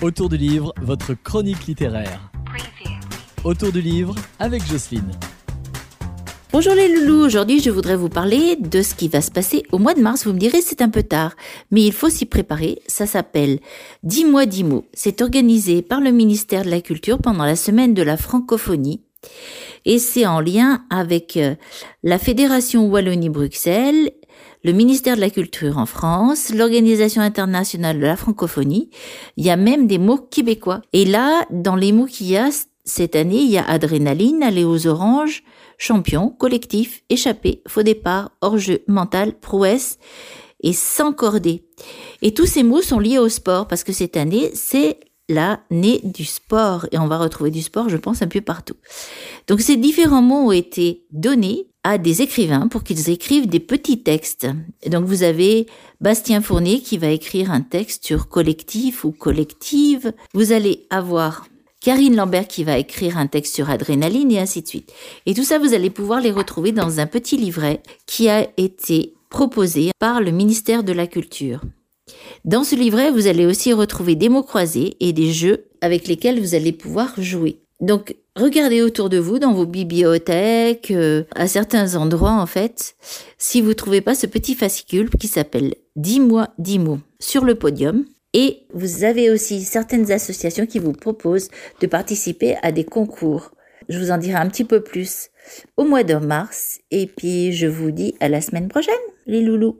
Autour du livre, votre chronique littéraire. Autour du livre avec Jocelyne. Bonjour les loulous, aujourd'hui je voudrais vous parler de ce qui va se passer au mois de mars. Vous me direz c'est un peu tard, mais il faut s'y préparer. Ça s'appelle 10 mois 10 mots. C'est organisé par le ministère de la Culture pendant la semaine de la francophonie. Et c'est en lien avec euh, la Fédération Wallonie-Bruxelles le ministère de la Culture en France, l'Organisation internationale de la francophonie. Il y a même des mots québécois. Et là, dans les mots qu'il y a cette année, il y a adrénaline, aller aux oranges, champion, collectif, échappé, faux départ, hors-jeu, mental, prouesse et sans cordée. Et tous ces mots sont liés au sport parce que cette année, c'est l'année du sport et on va retrouver du sport, je pense, un peu partout. Donc ces différents mots ont été donnés à des écrivains pour qu'ils écrivent des petits textes. Et donc vous avez Bastien Fournier qui va écrire un texte sur collectif ou collective. Vous allez avoir Karine Lambert qui va écrire un texte sur adrénaline et ainsi de suite. Et tout ça, vous allez pouvoir les retrouver dans un petit livret qui a été proposé par le ministère de la Culture. Dans ce livret, vous allez aussi retrouver des mots croisés et des jeux avec lesquels vous allez pouvoir jouer. Donc, regardez autour de vous, dans vos bibliothèques, euh, à certains endroits en fait, si vous trouvez pas ce petit fascicule qui s'appelle 10 mois 10 mots sur le podium. Et vous avez aussi certaines associations qui vous proposent de participer à des concours. Je vous en dirai un petit peu plus au mois de mars. Et puis, je vous dis à la semaine prochaine, les loulous.